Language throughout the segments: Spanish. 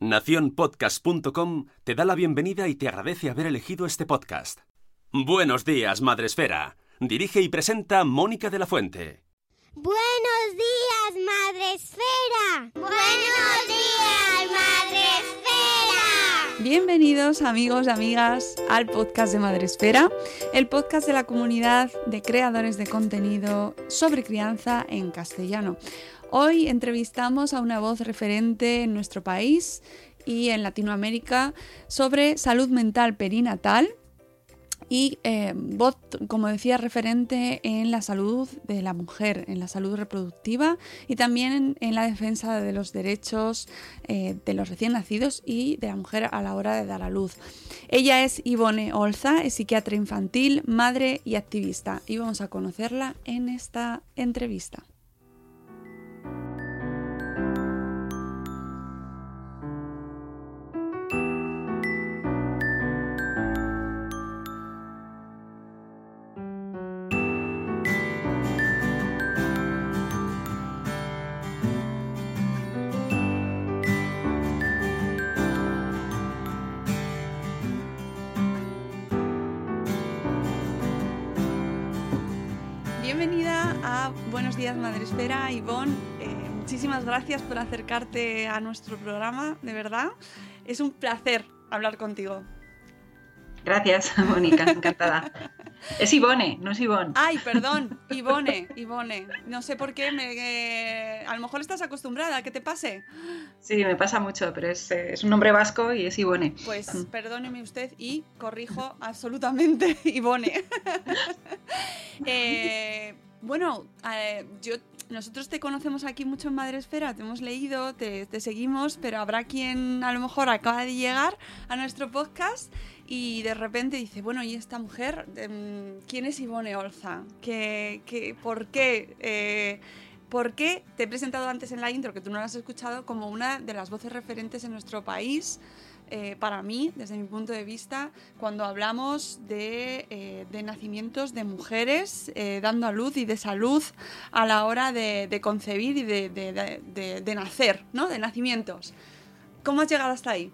Naciónpodcast.com te da la bienvenida y te agradece haber elegido este podcast. Buenos días, Madresfera. Dirige y presenta Mónica de la Fuente. Buenos días, Madre Esfera. Buenos días, Madre Esfera. Bienvenidos amigos, amigas, al podcast de Madresfera, el podcast de la comunidad de creadores de contenido sobre crianza en castellano. Hoy entrevistamos a una voz referente en nuestro país y en Latinoamérica sobre salud mental perinatal y eh, voz, como decía, referente en la salud de la mujer, en la salud reproductiva y también en, la defensa de los derechos eh, de los recién nacidos y de la mujer a la hora de dar a luz. Ella es Ivone Olza, es psiquiatra infantil, madre y activista y vamos a conocerla en esta entrevista. Días Madre Espera, Ivonne. Eh, muchísimas gracias por acercarte a nuestro programa, de verdad. Es un placer hablar contigo. Gracias, Mónica, encantada. Es Ivone, no es Ivonne. Ay, perdón, Ivone, Ivone. No sé por qué, me, a lo mejor estás acostumbrada a que te pase. Sí, me pasa mucho, pero es, es un nombre vasco y es Ivone. Pues perdóneme usted y corrijo absolutamente Ivone. eh, bueno, eh, yo nosotros te conocemos aquí mucho en Madresfera, te hemos leído, te, seguimos, pero habrá quien a lo mejor acaba de llegar a nuestro podcast y de repente dice, bueno, ¿y esta mujer? ¿Quién es Ivone Olza? ¿Qué, qué, ¿Por qué? Eh, ¿Por qué te he presentado antes en la intro, que tú no has escuchado, como una de las voces referentes en nuestro país? Eh, para mí, desde mi punto de vista, cuando hablamos de, eh, de nacimientos de mujeres eh, dando a luz y de salud a la hora de, de concebir y de, de, nacer, ¿no? De nacimientos. ¿Cómo has llegado hasta ahí?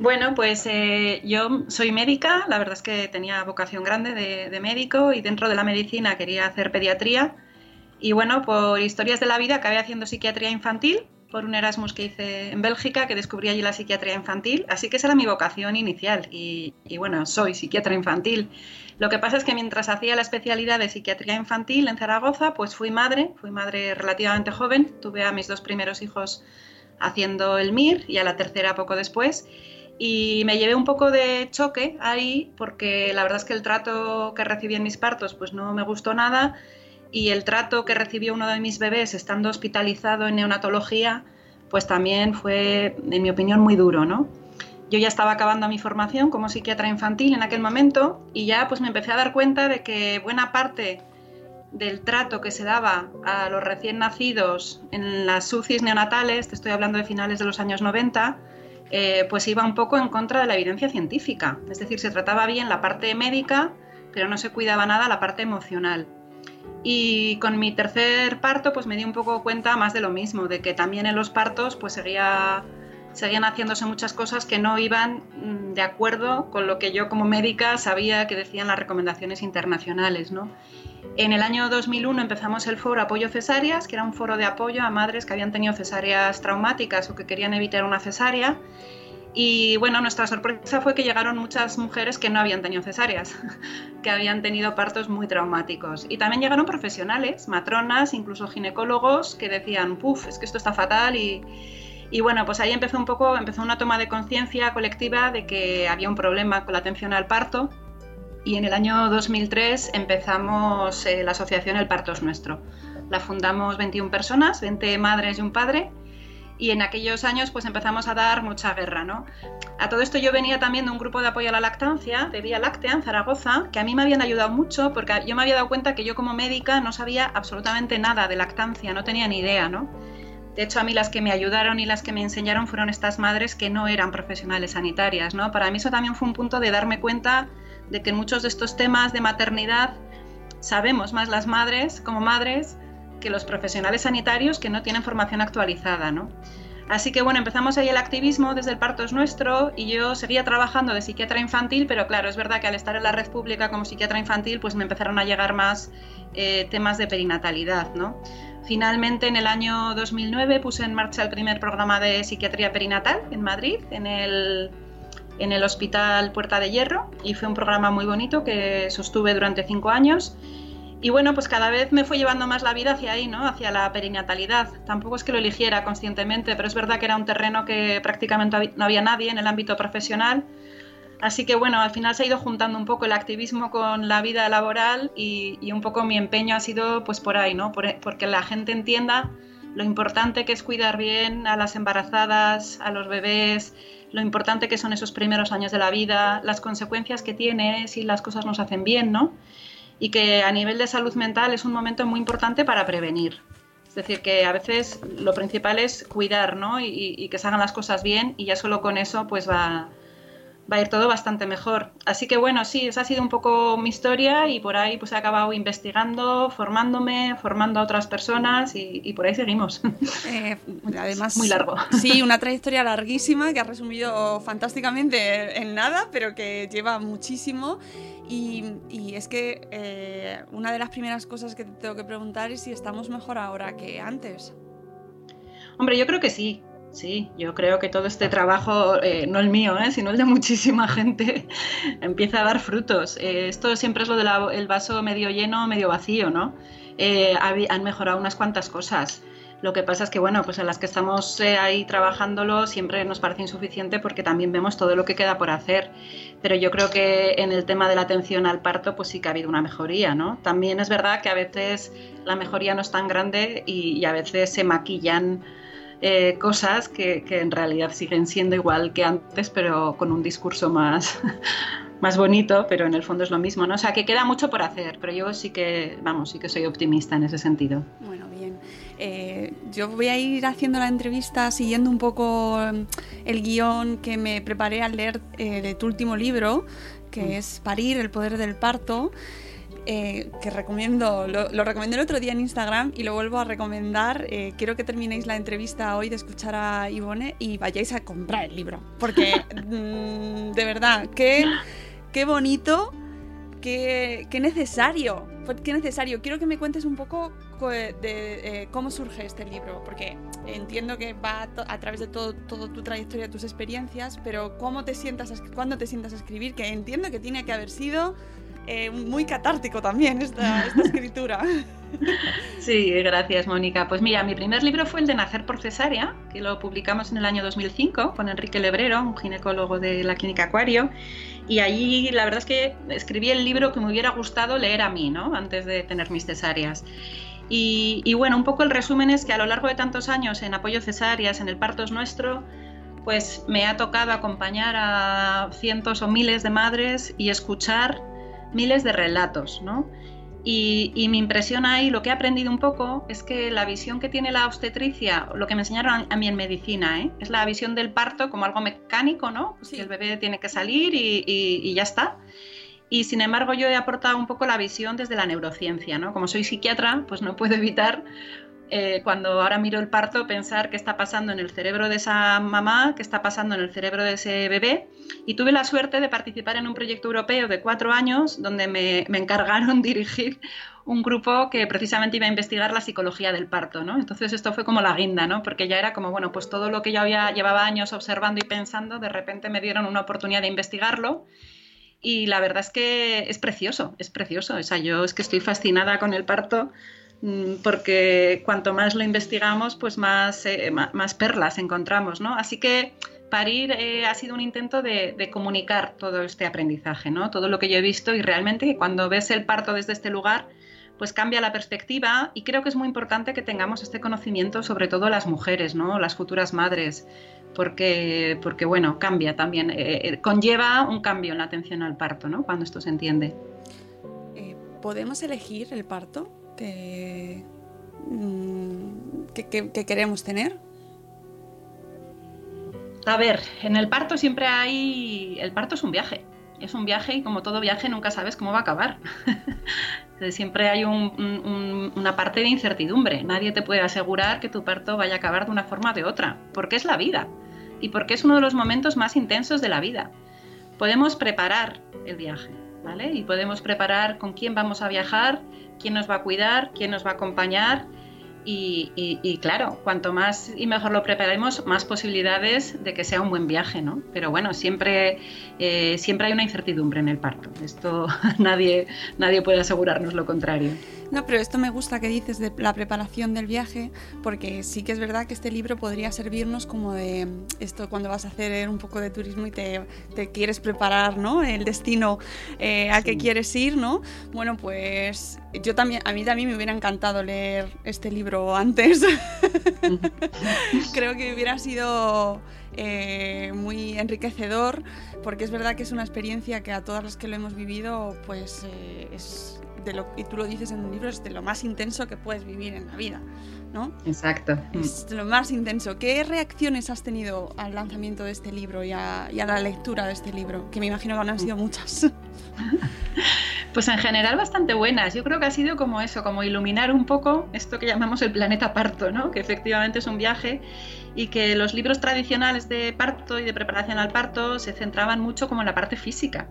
Bueno, pues yo soy médica, la verdad es que tenía vocación grande de médico y dentro de la medicina quería hacer pediatría. Y bueno, por historias de la vida acabé haciendo psiquiatría infantil por un Erasmus que hice en Bélgica, que descubrí allí la psiquiatría infantil, así que esa era mi vocación inicial y, bueno, soy psiquiatra infantil. Lo que pasa es que mientras hacía la especialidad de psiquiatría infantil en Zaragoza, pues fui madre, fui madre relativamente joven, tuve a mis dos primeros hijos haciendo el MIR y a la tercera poco después. Y me llevé un poco de choque ahí porque la verdad es que el trato que recibí en mis partos pues no me gustó nada y el trato que recibió uno de mis bebés estando hospitalizado en neonatología, pues también fue, en mi opinión, muy duro, ¿no? Yo ya estaba acabando mi formación como psiquiatra infantil en aquel momento y ya pues me empecé a dar cuenta de que buena parte del trato que se daba a los recién nacidos en las UCIs neonatales, te estoy hablando de finales de los años 90, eh, pues iba un poco en contra de la evidencia científica. Es decir, se trataba bien la parte médica, pero no se cuidaba nada la parte emocional. Y con mi tercer parto, pues me di un poco cuenta más de lo mismo, de que también en los partos, pues seguía, seguían haciéndose muchas cosas que no iban mm, de acuerdo con lo que yo como médica sabía que decían las recomendaciones internacionales, ¿no? En el año 2001 empezamos el foro Apoyo Cesáreas, que era un foro de apoyo a madres que habían tenido cesáreas traumáticas o que querían evitar una cesárea. Y bueno, nuestra sorpresa fue que llegaron muchas mujeres que no habían tenido cesáreas, que habían tenido partos muy traumáticos. Y también llegaron profesionales, matronas, incluso ginecólogos, que decían, puf, es que esto está fatal. Y, y bueno, pues ahí empezó un poco, empezó una toma de conciencia colectiva de que había un problema con la atención al parto. Y en el año 2003 empezamos eh, la asociación El Parto es Nuestro. La fundamos 21 personas, 20 madres y un padre y en aquellos años pues empezamos a dar mucha guerra, ¿no? A todo esto yo venía también de un grupo de apoyo a la lactancia, de Vía Láctea en Zaragoza, que a mí me habían ayudado mucho porque yo me había dado cuenta que yo como médica no sabía absolutamente nada de lactancia, no tenía ni idea, ¿no? De hecho, a mí las que me ayudaron y las que me enseñaron fueron estas madres que no eran profesionales sanitarias, ¿no? Para mí eso también fue un punto de darme cuenta de que en muchos de estos temas de maternidad sabemos más las madres como madres que los profesionales sanitarios que no tienen formación actualizada, ¿no? Así que bueno, empezamos ahí el activismo desde el parto es nuestro y yo seguía trabajando de psiquiatra infantil, pero claro, es verdad que al estar en la red pública como psiquiatra infantil, pues me empezaron a llegar más eh, temas de perinatalidad, ¿no? Finalmente, en el año 2009 puse en marcha el primer programa de psiquiatría perinatal en Madrid, en el, en el Hospital Puerta de Hierro, y fue un programa muy bonito que sostuve durante cinco años y bueno, pues cada vez me fue llevando más la vida hacia ahí, ¿no? Hacia la perinatalidad. Tampoco es que lo eligiera conscientemente, pero es verdad que era un terreno que prácticamente no había nadie en el ámbito profesional. Así que bueno, al final se ha ido juntando un poco el activismo con la vida laboral y, un poco mi empeño ha sido pues por ahí, ¿no? porque la gente entienda lo importante que es cuidar bien a las embarazadas, a los bebés, lo importante que son esos primeros años de la vida, las consecuencias que tiene si las cosas no se hacen bien, ¿no? Y que a nivel de salud mental es un momento muy importante para prevenir. Es decir, que a veces lo principal es cuidar ¿no? y, y que se hagan las cosas bien y ya solo con eso pues va, va a ir todo bastante mejor. Así que bueno, sí, esa ha sido un poco mi historia y por ahí pues he acabado investigando, formándome, formando a otras personas y, por ahí seguimos. Eh, además, muy largo. Sí, una trayectoria larguísima que ha resumido fantásticamente en nada, pero que lleva muchísimo. Y, es que eh, una de las primeras cosas que te tengo que preguntar es si estamos mejor ahora que antes. Hombre, yo creo que sí. Sí, yo creo que todo este trabajo, eh, no el mío, eh, sino el de muchísima gente, empieza a dar frutos. Eh, esto siempre es lo del vaso medio lleno, medio vacío, ¿no? han mejorado unas cuantas cosas. Lo que pasa es que, bueno, pues en las que estamos ahí trabajándolo siempre nos parece insuficiente porque también vemos todo lo que queda por hacer. Pero yo creo que en el tema de la atención al parto, pues sí que ha habido una mejoría, ¿no? También es verdad que a veces la mejoría no es tan grande y a veces se maquillan eh, cosas que, en realidad siguen siendo igual que antes, pero con un discurso más, más bonito, pero en el fondo es lo mismo, ¿no? O sea, que queda mucho por hacer, pero yo sí que, vamos, sí que soy optimista en ese sentido. Bueno, bien. Eh, yo voy a ir haciendo la entrevista siguiendo un poco mm, el guion que me preparé al leer eh, de tu último libro, que mm. es Parir, el poder del parto. Eh, que recomiendo, lo, lo, recomendé el otro día en Instagram y lo vuelvo a recomendar. Eh, quiero que terminéis la entrevista hoy de escuchar a Ivone y vayáis a comprar el libro. Porque, mm, de verdad, qué, qué bonito, qué, qué, necesario. Qué necesario. Quiero que me cuentes un poco de, eh, cómo surge este libro, porque entiendo que va a, través de todo, todo, tu trayectoria, tus experiencias, pero cómo te sientas, cuándo te sientas a escribir, que entiendo que tiene que haber sido eh, muy catártico también esta, escritura. Sí, gracias Mónica. Pues mira, mi primer libro fue el de Nacer por cesárea, que lo publicamos en el año 2005 con Enrique Lebrero, un ginecólogo de la Clínica Acuario. Y allí la verdad es que escribí el libro que me hubiera gustado leer a mí, ¿no? Antes de tener mis cesáreas. Y, y bueno, un poco el resumen es que a lo largo de tantos años en apoyo cesáreas, en el parto es nuestro, pues me ha tocado acompañar a cientos o miles de madres y escuchar miles de relatos, ¿no? Y, me impresiona ahí, lo que he aprendido un poco, es que la visión que tiene la obstetricia, lo que me enseñaron a mí en medicina, ¿eh? es la visión del parto como algo mecánico, ¿no? Pues que el bebé tiene que salir y, ya está. Y sin embargo yo he aportado un poco la visión desde la neurociencia, ¿no? Como soy psiquiatra, pues no puedo evitar eh, cuando ahora miro el parto, pensar qué está pasando en el cerebro de esa mamá, qué está pasando en el cerebro de ese bebé. Y tuve la suerte de participar en un proyecto europeo de cuatro años donde me, encargaron dirigir un grupo que precisamente iba a investigar la psicología del parto. Entonces esto fue como la guinda, ¿no? Porque ya era como, bueno, pues todo lo que yo había llevaba años observando y pensando, de repente me dieron una oportunidad de investigarlo y la verdad es que es precioso, es precioso. O sea, yo es que estoy fascinada con el parto porque cuanto más lo investigamos, pues más, eh, perlas encontramos, ¿no? Así que parir eh, ha sido un intento de, comunicar todo este aprendizaje, ¿no? Todo lo que yo he visto y realmente cuando ves el parto desde este lugar, pues cambia la perspectiva y creo que es muy importante que tengamos este conocimiento, sobre todo las mujeres, ¿no? Las futuras madres, porque, porque bueno, cambia también, eh, conlleva un cambio en la atención al parto, ¿no? Cuando esto se entiende. ¿Podemos elegir el parto? Mm, que, queremos tener? A ver, en el parto siempre hay... El parto es un viaje. Es un viaje y como todo viaje nunca sabes cómo va a acabar. siempre hay una parte de incertidumbre. Nadie te puede asegurar que tu parto vaya a acabar de una forma o de otra, porque es la vida y porque es uno de los momentos más intensos de la vida. Podemos preparar el viaje, ¿vale? Y podemos preparar con quién vamos a viajar, quién nos va a cuidar, quién nos va a acompañar. Y, claro, cuanto más y mejor lo preparemos, más posibilidades de que sea un buen viaje, ¿no? Pero bueno, siempre, eh, siempre hay una incertidumbre en el parto. Esto nadie, nadie puede asegurarnos lo contrario. No, pero esto me gusta que dices de la preparación del viaje, porque sí que es verdad que este libro podría servirnos como de esto cuando vas a hacer un poco de turismo y te, quieres preparar, ¿no? El destino eh, al que quieres ir, ¿no? Bueno, pues yo también, a mí también me hubiera encantado leer este libro antes. Creo que hubiera sido eh, muy enriquecedor, porque es verdad que es una experiencia que a todas las que lo hemos vivido, pues eh, es y tú lo dices en un libro, es de lo más intenso que puedes vivir en la vida, ¿no? Exacto. Es de lo más intenso. ¿Qué reacciones has tenido al lanzamiento de este libro y a, la lectura de este libro? Que me imagino que no han sido muchas. Pues en general bastante buenas. Yo creo que ha sido como eso, como iluminar un poco esto que llamamos el planeta parto, ¿no? Que efectivamente es un viaje y que los libros tradicionales de parto y de preparación al parto se centraban mucho como en la parte física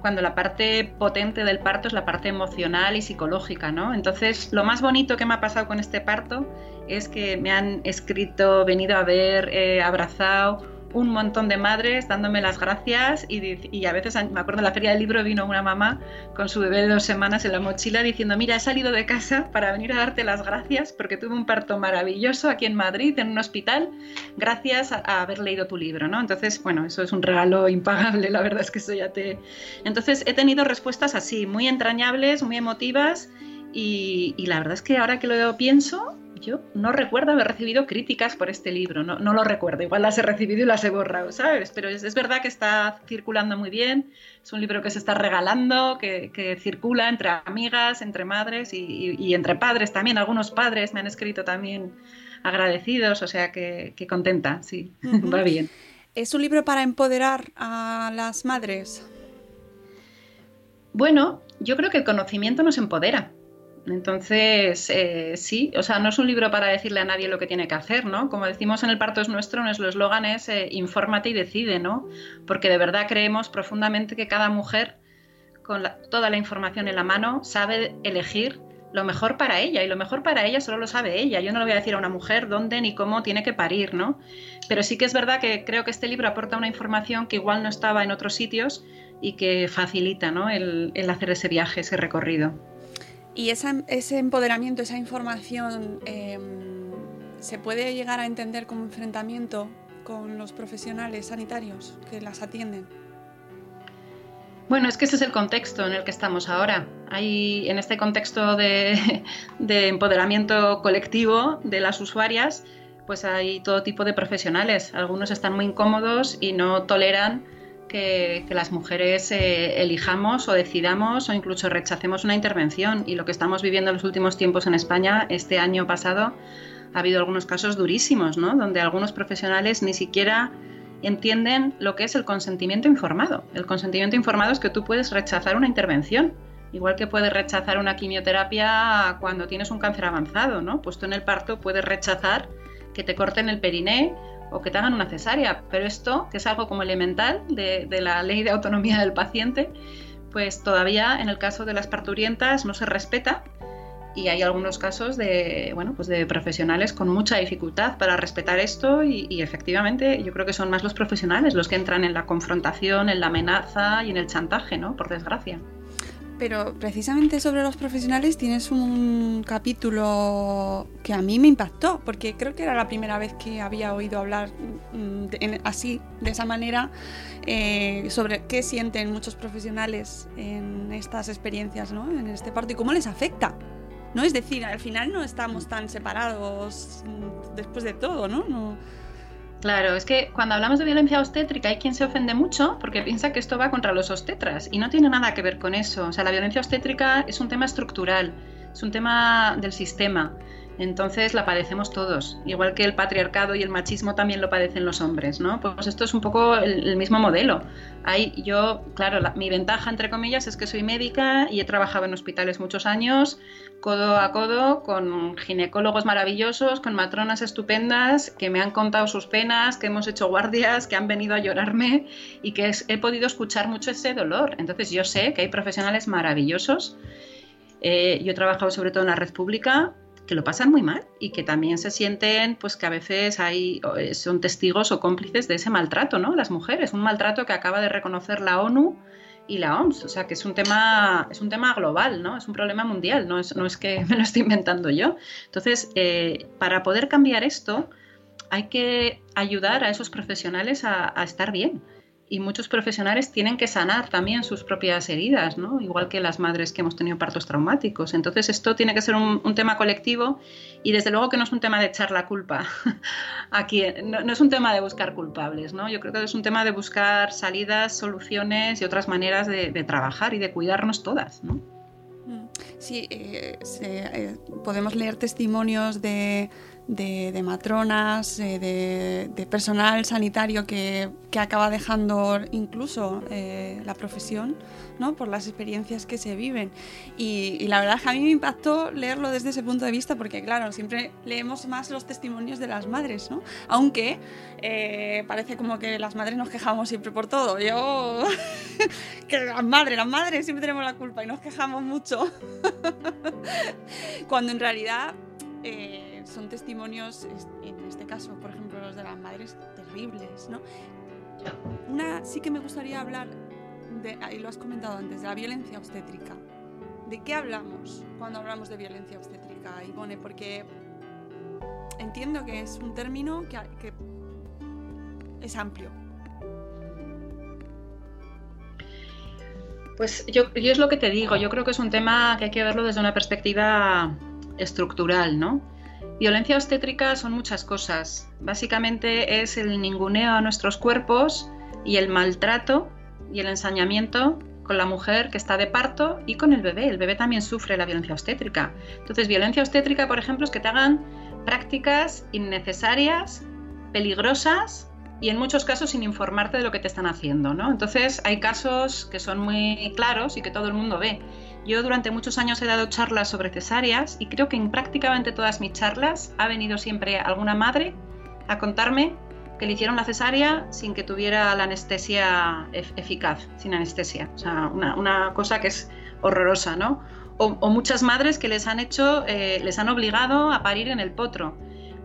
cuando la parte potente del parto es la parte emocional y psicológica, ¿no? Entonces, lo más bonito que me ha pasado con este parto es que me han escrito, venido a ver, eh, abrazado, un montón de madres dándome las gracias y, a veces, me acuerdo en la feria del libro vino una mamá con su bebé de dos semanas en la mochila diciendo, mira, he salido de casa para venir a darte las gracias porque tuve un parto maravilloso aquí en Madrid, en un hospital, gracias a, haber leído tu libro, ¿no? Entonces, bueno, eso es un regalo impagable, la verdad es que eso ya te... Entonces, he tenido respuestas así, muy entrañables, muy emotivas y, y la verdad es que ahora que lo pienso, yo no recuerdo haber recibido críticas por este libro, no, no, lo recuerdo, igual las he recibido y las he borrado, ¿sabes? Pero es, verdad que está circulando muy bien, es un libro que se está regalando, que, circula entre amigas, entre madres y, entre padres también, algunos padres me han escrito también agradecidos, o sea que, contenta, sí, va bien. ¿Es un libro para empoderar a las madres? Bueno, yo creo que el conocimiento nos empodera. Entonces, eh, sí, o sea, no es un libro para decirle a nadie lo que tiene que hacer, ¿no? Como decimos en El parto es nuestro, nuestro eslogan es eh, infórmate y decide, ¿no? Porque de verdad creemos profundamente que cada mujer, con toda la información en la mano, sabe elegir lo mejor para ella y lo mejor para ella solo lo sabe ella. Yo no le voy a decir a una mujer dónde ni cómo tiene que parir, ¿no? Pero sí que es verdad que creo que este libro aporta una información que igual no estaba en otros sitios y que facilita, ¿no? el hacer ese viaje, ese recorrido. Y ese empoderamiento, esa información, em, ¿se puede llegar a entender como enfrentamiento con los profesionales sanitarios que las atienden? Bueno, es que ese es el contexto en el que estamos ahora. Hay, en este contexto de, de empoderamiento colectivo de las usuarias, pues hay todo tipo de profesionales. Algunos están muy incómodos y no toleran que, las mujeres eh, elijamos o decidamos o incluso rechacemos una intervención. Y lo que estamos viviendo en los últimos tiempos en España, este año pasado, ha habido algunos casos durísimos. Donde algunos profesionales ni siquiera entienden lo que es el consentimiento informado. El consentimiento informado es que tú puedes rechazar una intervención, igual que puedes rechazar una quimioterapia cuando tienes un cáncer avanzado, ¿no? Puesto en el parto puedes rechazar que te corten el periné o que te hagan una cesárea, pero esto, que es algo como elemental de, la ley de autonomía del paciente, pues todavía en el caso de las parturientas no se respeta y hay algunos casos de, bueno, pues de profesionales con mucha dificultad para respetar esto y, efectivamente yo creo que son más los profesionales los que entran en la confrontación, en la amenaza y en el chantaje, ¿no? Por desgracia. Pero precisamente sobre los profesionales tienes un capítulo que a mí me impactó, porque creo que era la primera vez que había oído hablar mm, así, de esa manera, eh, sobre qué sienten muchos profesionales en estas experiencias, ¿no? en este parto y cómo les afecta. ¿no? Es decir, al final no estamos tan separados mm, después de todo, ¿no? no Claro, es que cuando hablamos de violencia obstétrica hay quien se ofende mucho porque piensa que esto va contra los obstetras y no tiene nada que ver con eso. O sea, la violencia obstétrica es un tema estructural, es un tema del sistema. Entonces la padecemos todos, igual que el patriarcado y el machismo también lo padecen los hombres, ¿no? Pues esto es un poco el, mismo modelo. Hay, yo, claro, mi ventaja, entre comillas, es que soy médica y he trabajado en hospitales muchos años, codo a codo, con ginecólogos maravillosos, con matronas estupendas, que me han contado sus penas, que hemos hecho guardias, que han venido a llorarme y que he podido escuchar mucho ese dolor. Entonces yo sé que hay profesionales maravillosos. Eh, yo he trabajado sobre todo en la red pública que lo pasan muy mal y que también se sienten, pues que a veces hay, eh, son testigos o cómplices de ese maltrato, ¿no? Las mujeres, un maltrato que acaba de reconocer la ONU y la OMS, o sea que es un tema, es un tema global, ¿no? Es un problema mundial, no es, no es que me lo estoy inventando yo. Entonces, eh, para poder cambiar esto, hay que ayudar a esos profesionales a estar bien y muchos profesionales tienen que sanar también sus propias heridas, ¿no? igual que las madres que hemos tenido partos traumáticos. Entonces esto tiene que ser un, tema colectivo y desde luego que no es un tema de echar la culpa aquí, no, es un tema de buscar culpables, ¿no? yo creo que es un tema de buscar salidas, soluciones y otras maneras de, trabajar y de cuidarnos todas. ¿no? Mm. Sí, eh, eh, podemos leer testimonios de de, matronas, eh, de, personal sanitario que, acaba dejando incluso eh, la profesión ¿no? por las experiencias que se viven. Y, la verdad es que a mí me impactó leerlo desde ese punto de vista porque, claro, siempre leemos más los testimonios de las madres, ¿no? aunque eh, parece como que las madres nos quejamos siempre por todo. Yo, que las madres, las madres siempre tenemos la culpa y nos quejamos mucho. Cuando en realidad son testimonios, en este caso, por ejemplo, los de las madres, terribles, ¿no? Una, sí que me gustaría hablar, de, y lo has comentado antes, de la violencia obstétrica. ¿De qué hablamos cuando hablamos de violencia obstétrica, Ivone? Porque entiendo que es un término que, que es amplio. Pues yo, yo es lo que te digo, yo creo que es un tema que hay que verlo desde una perspectiva estructural, ¿no? Violencia obstétrica son muchas cosas. Básicamente es el ninguneo a nuestros cuerpos y el maltrato y el ensañamiento con la mujer que está de parto y con el bebé. El bebé también sufre la violencia obstétrica. Entonces, violencia obstétrica, por ejemplo, es que te hagan prácticas innecesarias, peligrosas y en muchos casos sin informarte de lo que te están haciendo. ¿no? Entonces, hay casos que son muy claros y que todo el mundo ve. Yo durante muchos años he dado charlas sobre cesáreas y creo que en prácticamente todas mis charlas ha venido siempre alguna madre a contarme que le hicieron la cesárea sin que tuviera la anestesia eficaz, sin anestesia. O sea, una, cosa que es horrorosa, ¿no? O, muchas madres que les han hecho, eh, les han obligado a parir en el potro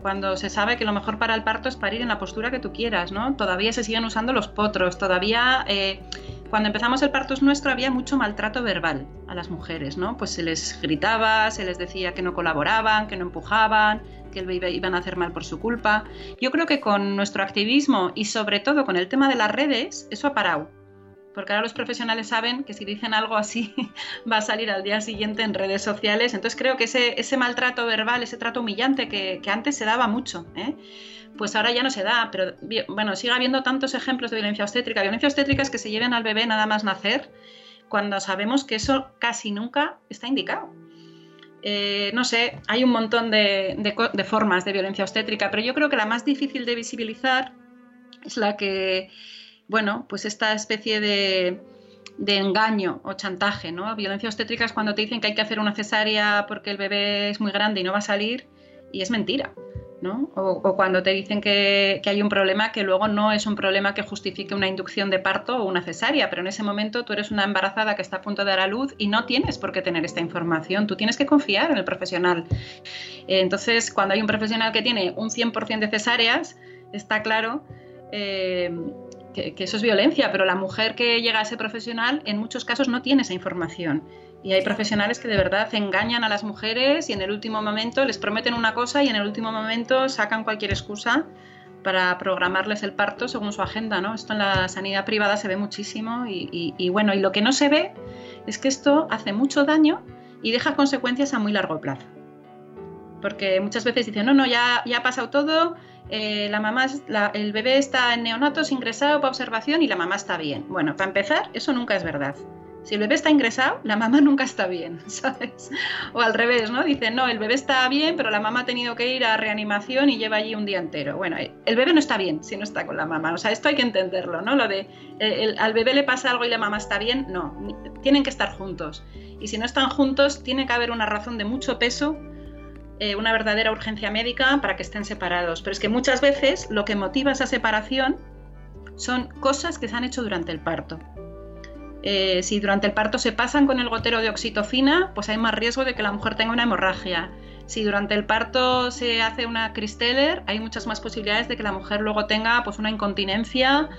cuando se sabe que lo mejor para el parto es parir en la postura que tú quieras, ¿no? Todavía se siguen usando los potros, todavía eh, cuando empezamos el parto es nuestro había mucho maltrato verbal a las mujeres, ¿no? Pues se les gritaba, se les decía que no colaboraban, que no empujaban, que iban a hacer mal por su culpa. Yo creo que con nuestro activismo y sobre todo con el tema de las redes, eso ha parado. Porque ahora los profesionales saben que si dicen algo así va a salir al día siguiente en redes sociales. Entonces creo que ese, maltrato verbal, ese trato humillante que, que antes se daba mucho, ¿eh? pues ahora ya no se da, pero bueno, sigue habiendo tantos ejemplos de violencia obstétrica. Violencia obstétrica es que se lleven al bebé nada más nacer, cuando sabemos que eso casi nunca está indicado. Eh, no sé, hay un montón de, de, formas de violencia obstétrica, pero yo creo que la más difícil de visibilizar es la que, bueno, pues esta especie de, engaño o chantaje, ¿no? Violencia obstétrica es cuando te dicen que hay que hacer una cesárea porque el bebé es muy grande y no va a salir y es mentira. O, cuando te dicen que, hay un problema que luego no es un problema que justifique una inducción de parto o una cesárea, pero en ese momento tú eres una embarazada que está a punto de dar a luz y no tienes por qué tener esta información, tú tienes que confiar en el profesional. Entonces, cuando hay un profesional que tiene un 100% de cesáreas, está claro eh, que, eso es violencia, pero la mujer que llega a ese profesional en muchos casos no tiene esa información. Y hay profesionales que de verdad engañan a las mujeres y en el último momento les prometen una cosa y en el último momento sacan cualquier excusa para programarles el parto según su agenda, ¿no? Esto en la sanidad privada se ve muchísimo y, bueno, y lo que no se ve es que esto hace mucho daño y deja consecuencias a muy largo plazo. Porque muchas veces dicen, no, no, ya, ya ha pasado todo, eh, la mamá, el bebé está en neonatos ingresado para observación y la mamá está bien. Bueno, para empezar, eso nunca es verdad. Si el bebé está ingresado, la mamá nunca está bien, ¿sabes? O al revés, ¿no? Dicen, no, el bebé está bien, pero la mamá ha tenido que ir a reanimación y lleva allí un día entero. Bueno, el bebé no está bien si no está con la mamá. O sea, esto hay que entenderlo, ¿no? Lo de al bebé le pasa algo y la mamá está bien, no. Tienen que estar juntos. Y si no están juntos, tiene que haber una razón de mucho peso eh, una verdadera urgencia médica para que estén separados. Pero es que muchas veces lo que motiva esa separación son cosas que se han hecho durante el parto. Eh, si durante el parto se pasan con el gotero de oxitocina, pues hay más riesgo de que la mujer tenga una hemorragia. Si durante el parto se hace una cristeller, hay muchas más posibilidades de que la mujer luego tenga pues, una incontinencia,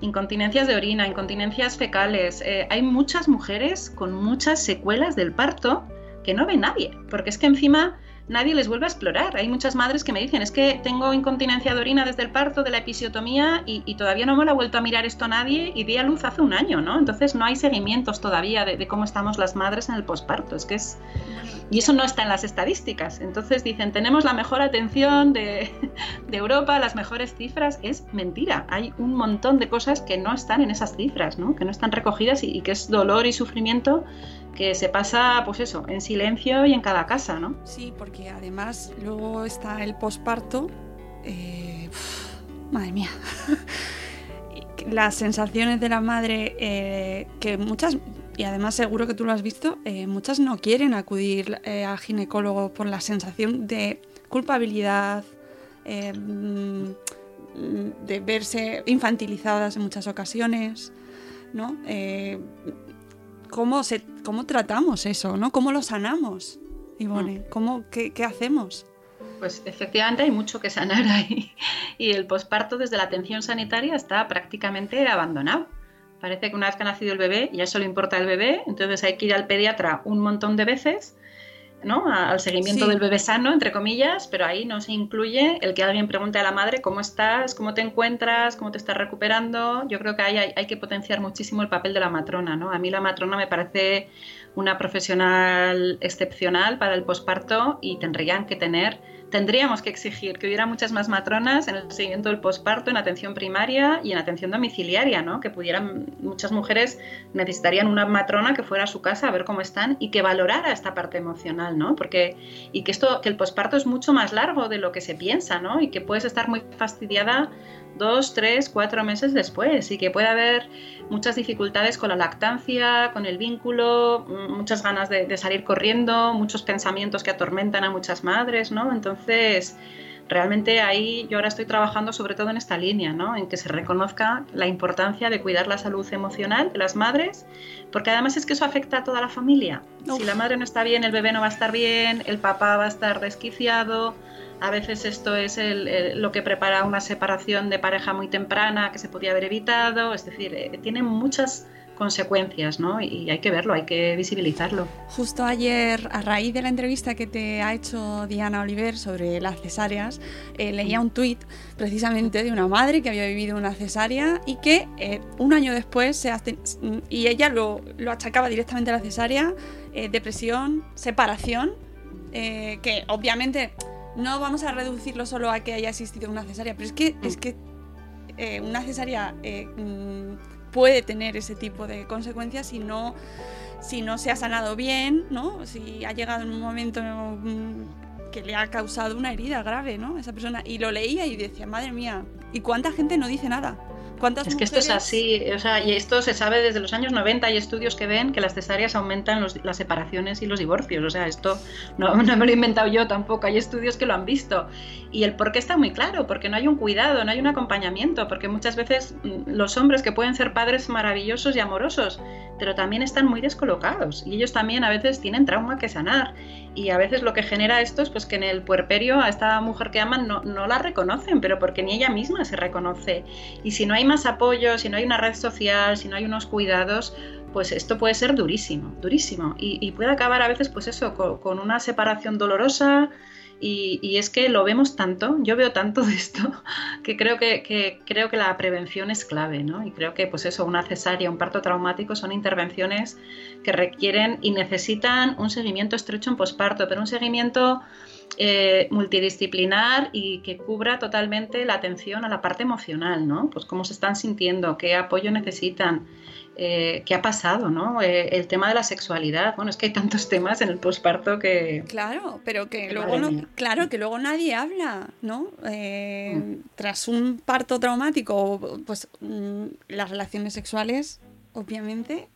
incontinencias de orina, incontinencias fecales. Eh, hay muchas mujeres con muchas secuelas del parto que no ve nadie, porque es que encima nadie les vuelve a explorar. Hay muchas madres que me dicen, es que tengo incontinencia de orina desde el parto, de la episiotomía, y, todavía no me lo ha vuelto a mirar esto nadie, y di a luz hace un año, ¿no? Entonces no hay seguimientos todavía de, cómo estamos las madres en el posparto. Es que es... Y eso no está en las estadísticas. Entonces dicen, tenemos la mejor atención de, Europa, las mejores cifras. Es mentira. Hay un montón de cosas que no están en esas cifras, ¿no? Que no están recogidas y que es dolor y sufrimiento que se pasa, pues eso, en silencio y en cada casa, ¿no? Sí, porque además luego está el posparto. Eh, madre mía. Las sensaciones de la madre, eh, que muchas, y además seguro que tú lo has visto, eh, muchas no quieren acudir al ginecólogo por la sensación de culpabilidad, mm, de verse infantilizadas en muchas ocasiones, ¿no? Cómo, se, cómo tratamos eso, ¿no? ¿Cómo lo sanamos, Ivone? Mm. ¿Cómo, qué, qué, hacemos? Pues efectivamente hay mucho que sanar ahí. Y el posparto desde la atención sanitaria está prácticamente abandonado. Parece que una vez que ha nacido el bebé ya solo importa el bebé, entonces hay que ir al pediatra un montón de veces ¿no? al seguimiento del bebé sano, entre comillas, pero ahí no se incluye el que alguien pregunte a la madre cómo estás, cómo te encuentras, cómo te estás recuperando. Yo creo que ahí hay, hay que potenciar muchísimo el papel de la matrona. ¿no? A mí la matrona me parece una profesional excepcional para el posparto y tendrían que tener tendríamos que exigir que hubiera muchas más matronas en el seguimiento del posparto, en atención primaria y en atención domiciliaria, ¿no? Que pudieran, muchas mujeres necesitarían una matrona que fuera a su casa a ver cómo están y que valorara esta parte emocional, ¿no? Porque, y que esto, que el posparto es mucho más largo de lo que se piensa, ¿no? Y que puedes estar muy fastidiada dos, tres, cuatro meses después y que puede haber muchas dificultades con la lactancia, con el vínculo, mm, muchas ganas de, salir corriendo, muchos pensamientos que atormentan a muchas madres, ¿no? Entonces, realmente ahí yo ahora estoy trabajando sobre todo en esta línea, ¿no? En que se reconozca la importancia de cuidar la salud emocional de las madres, porque además es que eso afecta a toda la familia. Si la madre no está bien, el bebé no va a estar bien, el papá va a estar desquiciado, a veces esto es lo que prepara una separación de pareja muy temprana que se podía haber evitado, es decir, eh, tiene muchas consecuencias, ¿no? Y hay que verlo, hay que visibilizarlo. Justo ayer, a raíz de la entrevista que te ha hecho Diana Oliver sobre las cesáreas, eh, leía un tuit precisamente de una madre que había vivido una cesárea y que eh, un año después se hace, y ella lo, lo, achacaba directamente a la cesárea, eh, depresión, separación, que obviamente no vamos a reducirlo solo a que haya existido una cesárea, pero es que, es que una cesárea mm, puede tener ese tipo de consecuencias si no, si no se ha sanado bien, ¿no? Si ha llegado en un momento mm, que le ha causado una herida grave, ¿no? Esa persona. Y lo leía y decía, madre mía, ¿y cuánta gente no dice nada? Es que esto es así, o sea, y esto se sabe desde los años 90, hay estudios que ven que las cesáreas aumentan las separaciones y los divorcios, o sea, esto no, no, me lo he inventado yo tampoco, hay estudios que lo han visto. Y el por qué está muy claro, porque no hay un cuidado, no hay un acompañamiento, porque muchas veces mm, los hombres que pueden ser padres maravillosos y amorosos, pero también están muy descolocados y ellos también a veces tienen trauma que sanar y a veces lo que genera esto es pues que en el puerperio a esta mujer que aman no, no la reconocen, pero porque ni ella misma se reconoce. Y si no hay más apoyo, si no hay una red social, si no hay unos cuidados, pues esto puede ser durísimo, durísimo. Y, puede acabar a veces, pues eso, con, una separación dolorosa. Y, es que lo vemos tanto, yo veo tanto de esto, que creo que, creo que la prevención es clave, ¿no? Y creo que, pues eso, una cesárea, un parto traumático son intervenciones que requieren y necesitan un seguimiento estrecho en posparto, pero un seguimiento eh, multidisciplinar y que cubra totalmente la atención a la parte emocional, ¿no? Pues cómo se están sintiendo, qué apoyo necesitan, eh, qué ha pasado, ¿no? Eh, el tema de la sexualidad. Bueno, es que hay tantos temas en el posparto que. Claro, pero que luego no, claro, que luego nadie habla, ¿no? Mm. Tras un parto traumático, pues mm, las relaciones sexuales, obviamente,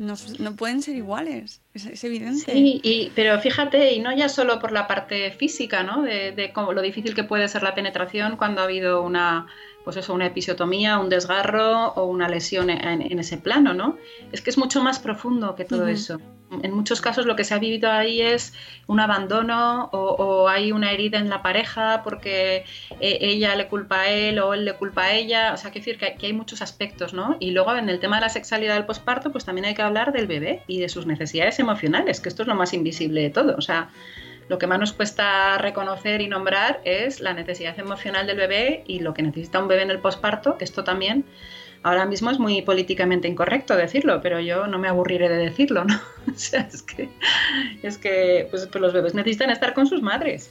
no, pueden ser iguales, es, evidente. Sí, y, pero fíjate, y no ya solo por la parte física, ¿no? De, de cómo, lo difícil que puede ser la penetración cuando ha habido una pues eso, una episiotomía, un desgarro o una lesión en, ese plano, ¿no? Es que es mucho más profundo que todo eso. En muchos casos lo que se ha vivido ahí es un abandono o, hay una herida en la pareja porque e, ella le culpa a él o él le culpa a ella. O sea, quiero decir que, que hay muchos aspectos, ¿no? Y luego en el tema de la sexualidad del posparto, pues también hay que hablar del bebé y de sus necesidades emocionales, que esto es lo más invisible de todo. O sea, lo que más nos cuesta reconocer y nombrar es la necesidad emocional del bebé y lo que necesita un bebé en el posparto, que esto también ahora mismo es muy políticamente incorrecto decirlo, pero yo no me aburriré de decirlo, ¿no? O sea, es que, es que pues, pues los bebés necesitan estar con sus madres.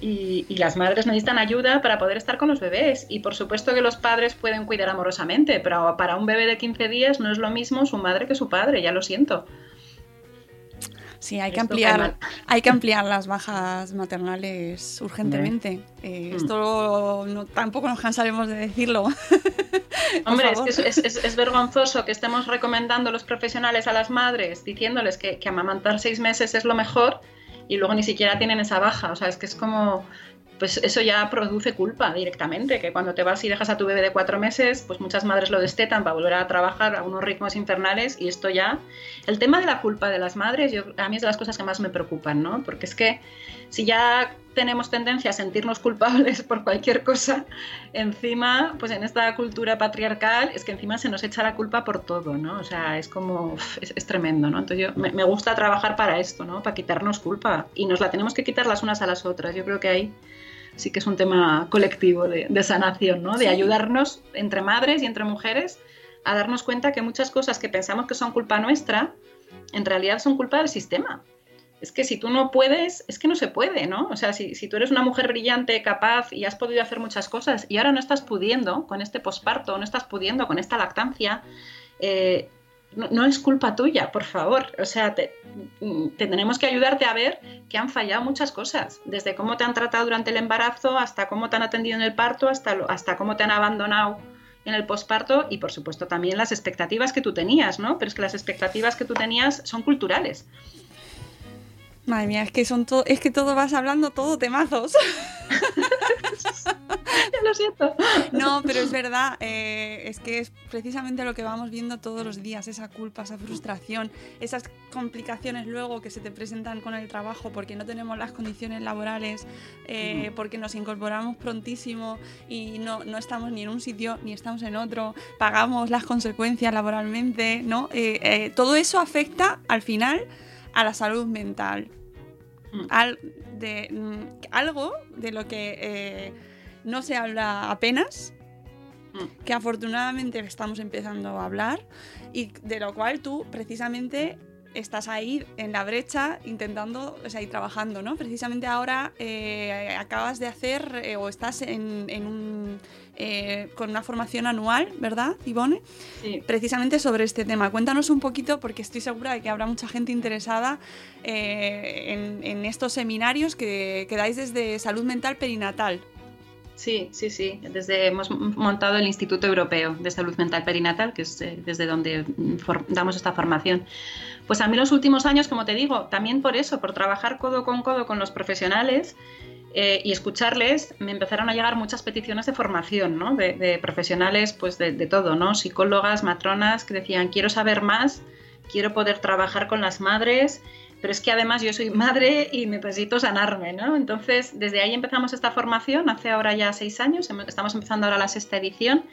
Y, y, las madres necesitan ayuda para poder estar con los bebés. Y por supuesto que los padres pueden cuidar amorosamente, pero para un bebé de 15 días no es lo mismo su madre que su padre, ya lo siento. Sí, hay que, ampliar, hay que ampliar las bajas maternales urgentemente. Eh, mm. Esto tampoco nos cansaremos de decirlo. Hombre, es, que es, vergonzoso que estemos recomendando los profesionales a las madres diciéndoles que, que amamantar seis meses es lo mejor y luego ni siquiera tienen esa baja. O sea, es que es como pues eso ya produce culpa directamente, que cuando te vas y dejas a tu bebé de cuatro meses, pues muchas madres lo destetan para volver a trabajar a unos ritmos infernales y esto ya... El tema de la culpa de las madres, yo, a mí es de las cosas que más me preocupan, ¿no? Porque es que si ya tenemos tendencia a sentirnos culpables por cualquier cosa, encima, pues en esta cultura patriarcal, es que encima se nos echa la culpa por todo, ¿no? O sea, es como, es, tremendo, ¿no? Entonces yo, me, me, gusta trabajar para esto, ¿no? Para quitarnos culpa. Y nos la tenemos que quitar las unas a las otras. Yo creo que hay sí que es un tema colectivo de, sanación, ¿no? De ayudarnos entre madres y entre mujeres a darnos cuenta que muchas cosas que pensamos que son culpa nuestra, en realidad son culpa del sistema. Es que si tú no puedes, es que no se puede, ¿no? O sea, si, tú eres una mujer brillante, capaz y has podido hacer muchas cosas y ahora no estás pudiendo con este posparto, no estás pudiendo con esta lactancia, eh, no, es culpa tuya, por favor. O sea, te, tenemos que ayudarte a ver que han fallado muchas cosas, desde cómo te han tratado durante el embarazo, hasta cómo te han atendido en el parto, hasta, hasta cómo te han abandonado en el posparto y por supuesto también las expectativas que tú tenías, ¿no? Pero es que las expectativas que tú tenías son culturales. Madre mía, es que son todo, es que todo vas hablando todo temazos. lo siento. No, pero es verdad, eh, es que es precisamente lo que vamos viendo todos los días, esa culpa, esa frustración, esas complicaciones luego que se te presentan con el trabajo porque no tenemos las condiciones laborales, eh, porque nos incorporamos prontísimo y no, no, estamos ni en un sitio ni estamos en otro, pagamos las consecuencias laboralmente, ¿no? Eh, todo eso afecta al final a la salud mental. Mm. Al, de, mm, algo de lo que no se habla apenas, mm. que afortunadamente estamos empezando a hablar y de lo cual tú precisamente estás ahí en la brecha intentando, o sea, y trabajando, ¿no? Precisamente ahora eh, acabas de hacer eh, o estás en, un, eh, con una formación anual, ¿verdad, Ivone? Sí. Precisamente sobre este tema. Cuéntanos un poquito, porque estoy segura de que habrá mucha gente interesada en, en, estos seminarios que, que dais desde salud mental perinatal. Sí, sí, sí. Desde hemos montado el Instituto Europeo de Salud Mental Perinatal, que es eh, desde donde mm, damos esta formación. Pues a mí los últimos años, como te digo, también por eso, por trabajar codo con codo con los profesionales eh, y escucharles, me empezaron a llegar muchas peticiones de formación, ¿no? De, profesionales, pues de, de, todo, ¿no? Psicólogas, matronas, que decían, quiero saber más, quiero poder trabajar con las madres pero es que además yo soy madre y necesito sanarme, ¿no? Entonces, desde ahí empezamos esta formación, hace ahora ya seis años, estamos empezando ahora la sexta edición,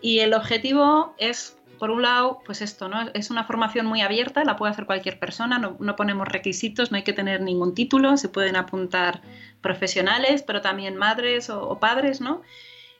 y el objetivo es, por un lado, pues esto, ¿no? Es una formación muy abierta, la puede hacer cualquier persona, no, ponemos requisitos, no hay que tener ningún título, se pueden apuntar profesionales, pero también madres o, padres, ¿no?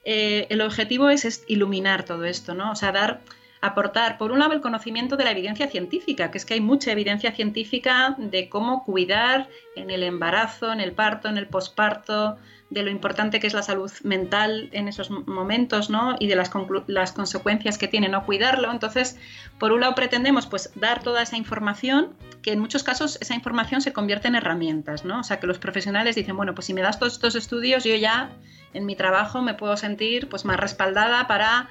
Eh, el objetivo es, es iluminar todo esto, ¿no? O sea, dar aportar, por un lado, el conocimiento de la evidencia científica, que es que hay mucha evidencia científica de cómo cuidar en el embarazo, en el parto, en el posparto, de lo importante que es la salud mental en esos momentos, ¿no? Y de las, las consecuencias que tiene no cuidarlo. Entonces, por un lado pretendemos pues dar toda esa información, que en muchos casos esa información se convierte en herramientas, ¿no? O sea, que los profesionales dicen, bueno, pues si me das todos estos estudios, yo ya en mi trabajo me puedo sentir pues más respaldada para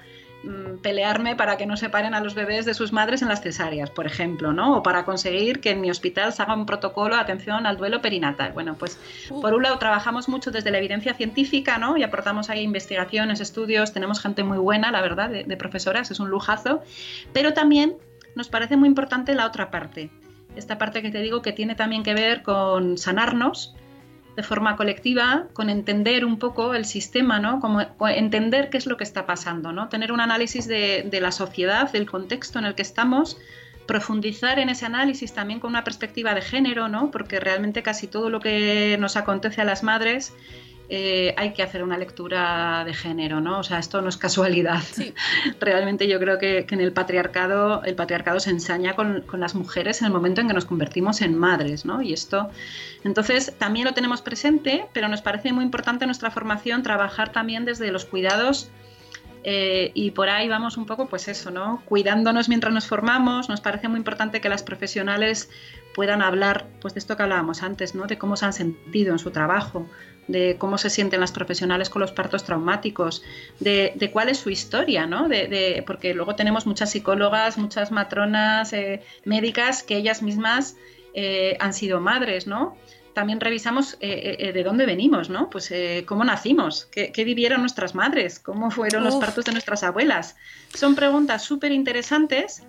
pelearme para que no separen a los bebés de sus madres en las cesáreas, por ejemplo, ¿no? O para conseguir que en mi hospital se haga un protocolo de atención al duelo perinatal. Bueno, pues por un lado trabajamos mucho desde la evidencia científica, ¿no? Y aportamos ahí investigaciones, estudios, tenemos gente muy buena, la verdad, de, de profesoras, es un lujazo, pero también nos parece muy importante la otra parte, esta parte que te digo que tiene también que ver con sanarnos, de forma colectiva, con entender un poco el sistema, ¿no? Como entender qué es lo que está pasando, ¿no? Tener un análisis de, de la sociedad, del contexto en el que estamos, profundizar en ese análisis también con una perspectiva de género, ¿no? Porque realmente casi todo lo que nos acontece a las madres eh, hay que hacer una lectura de género, ¿no? O sea, esto no es casualidad. Realmente yo creo que, en el patriarcado, el patriarcado se ensaña con, las mujeres en el momento en que nos convertimos en madres, ¿no? Y esto, entonces, también lo tenemos presente, pero nos parece muy importante en nuestra formación trabajar también desde los cuidados eh, y por ahí vamos un poco, pues eso, ¿no? Cuidándonos mientras nos formamos. Nos parece muy importante que las profesionales puedan hablar, pues de esto que hablábamos antes, ¿no? De cómo se han sentido en su trabajo, de cómo se sienten las profesionales con los partos traumáticos, de, cuál es su historia, ¿no? De, porque luego tenemos muchas psicólogas, muchas matronas, eh, médicas que ellas mismas eh, han sido madres, ¿no? También revisamos eh, de dónde venimos, ¿no? Pues cómo nacimos, ¿Qué, vivieron nuestras madres, cómo fueron los partos de nuestras abuelas. Son preguntas súper interesantes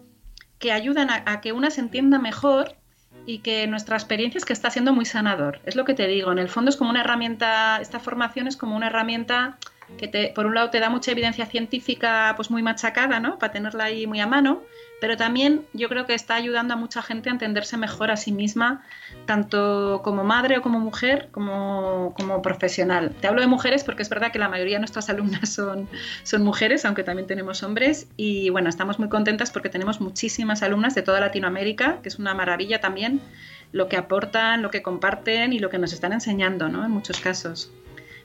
que ayudan a que una se entienda mejor y que nuestra experiencia es que está siendo muy sanador. Es lo que te digo, en el fondo es como una herramienta, esta formación es como una herramienta que te, por un lado te da mucha evidencia científica pues muy machacada, ¿no? Para tenerla ahí muy a mano, pero también yo creo que está ayudando a mucha gente a entenderse mejor a sí misma, tanto como madre o como mujer, como, como profesional. Te hablo de mujeres porque es verdad que la mayoría de nuestras alumnas son, son mujeres, aunque también tenemos hombres, y bueno, estamos muy contentas porque tenemos muchísimas alumnas de toda Latinoamérica, que es una maravilla también lo que aportan, lo que comparten y lo que nos están enseñando, ¿no? En muchos casos.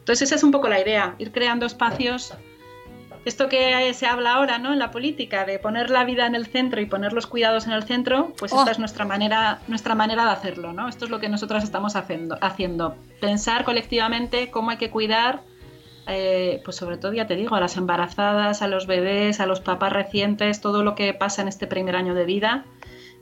Entonces esa es un poco la idea, ir creando espacios esto que se habla ahora ¿no? en la política, de poner la vida en el centro y poner los cuidados en el centro, pues esta oh. es nuestra manera, nuestra manera de hacerlo. ¿no? Esto es lo que nosotras estamos haciendo, haciendo. Pensar colectivamente cómo hay que cuidar, eh, pues sobre todo, ya te digo, a las embarazadas, a los bebés, a los papás recientes, todo lo que pasa en este primer año de vida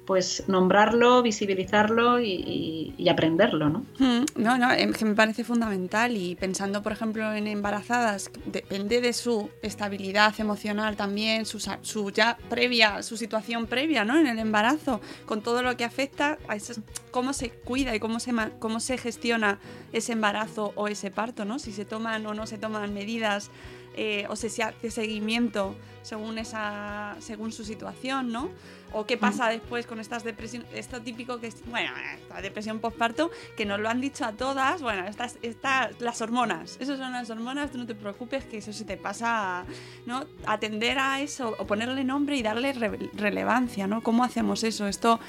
pues nombrarlo, visibilizarlo y, aprenderlo, ¿no? Mm, no, no, es que me parece fundamental y pensando, por ejemplo, en embarazadas, depende de su estabilidad emocional también, su, su ya previa, su situación previa, ¿no? En el embarazo, con todo lo que afecta a eso, cómo se cuida y cómo se, cómo se gestiona ese embarazo o ese parto, ¿no? Si se toman o no se toman medidas eh, o se hace seguimiento según esa según su situación, ¿no? O qué pasa después con estas depresiones, esto típico que es, bueno, esta depresión postparto, que nos lo han dicho a todas, bueno, estas, estas, las hormonas, esas son las hormonas, tú no te preocupes que eso se te pasa, ¿no? Atender a eso o ponerle nombre y darle relevancia, ¿no? ¿Cómo hacemos eso? Esto...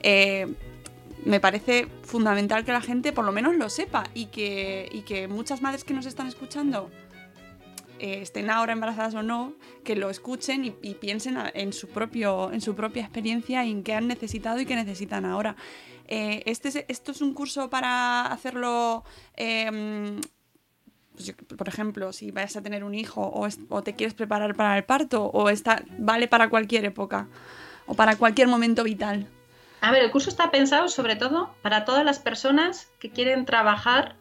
Eh, me parece fundamental que la gente por lo menos lo sepa y que, y que muchas madres que nos están escuchando eh, estén ahora embarazadas o no, que lo escuchen y, piensen en su, propio, en su propia experiencia y en qué han necesitado y qué necesitan ahora. Eh, este ¿Esto es un curso para hacerlo, em, pues por ejemplo, si vas a tener un hijo o, o, te quieres preparar para el parto o está, vale para cualquier época o para cualquier momento vital? A ver, el curso está pensado sobre todo para todas las personas que quieren trabajar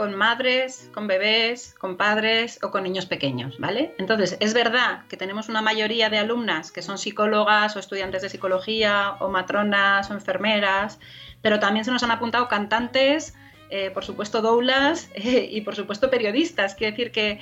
con madres, con bebés, con padres o con niños pequeños, ¿vale? Entonces, es verdad que tenemos una mayoría de alumnas que son psicólogas o estudiantes de psicología o matronas o enfermeras, pero también se nos han apuntado cantantes, eh, por supuesto doulas y por supuesto periodistas. Quiere decir que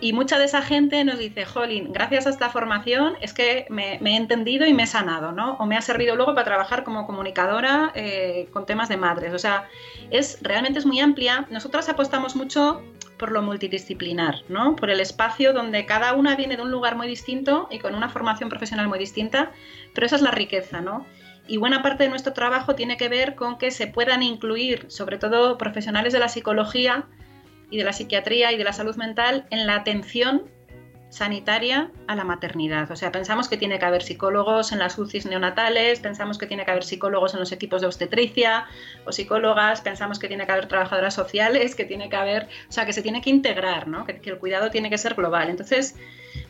y mucha de esa gente nos dice, Jolín, gracias a esta formación es que me, he entendido y me he sanado, ¿no? O me ha servido luego para trabajar como comunicadora eh, con temas de madres. O sea, es, realmente es muy amplia. Nosotras apostamos mucho por lo multidisciplinar, ¿no? Por el espacio donde cada una viene de un lugar muy distinto y con una formación profesional muy distinta, pero esa es la riqueza, ¿no? Y buena parte de nuestro trabajo tiene que ver con que se puedan incluir, sobre todo profesionales de la psicología, y de la psiquiatría y de la salud mental en la atención sanitaria a la maternidad. O sea, pensamos que tiene que haber psicólogos en las UCIs neonatales, pensamos que tiene que haber psicólogos en los equipos de obstetricia o psicólogas, pensamos que tiene que haber trabajadoras sociales, que tiene que haber, o sea, que se tiene que integrar, ¿no? que, el cuidado tiene que ser global. Entonces,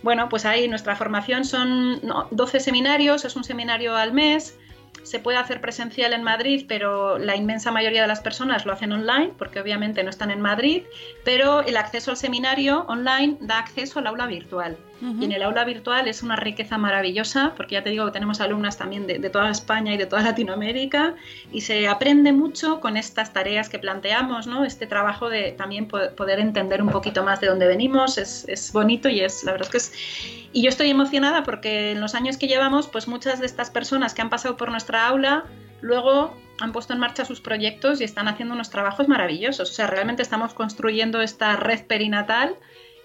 bueno, pues ahí nuestra formación son 12 seminarios, es un seminario al mes, se puede hacer presencial en Madrid, pero la inmensa mayoría de las personas lo hacen online, porque obviamente no están en Madrid, pero el acceso al seminario online da acceso al aula virtual. Y en el aula virtual es una riqueza maravillosa, porque ya te digo que tenemos alumnas también de, toda España y de toda Latinoamérica, y se aprende mucho con estas tareas que planteamos, ¿no? Este trabajo de también poder entender un poquito más de dónde venimos, es, es bonito y es, la verdad es que es y yo estoy emocionada porque en los años que llevamos, pues muchas de estas personas que han pasado por nuestra aula, luego han puesto en marcha sus proyectos y están haciendo unos trabajos maravillosos. O sea, realmente estamos construyendo esta red perinatal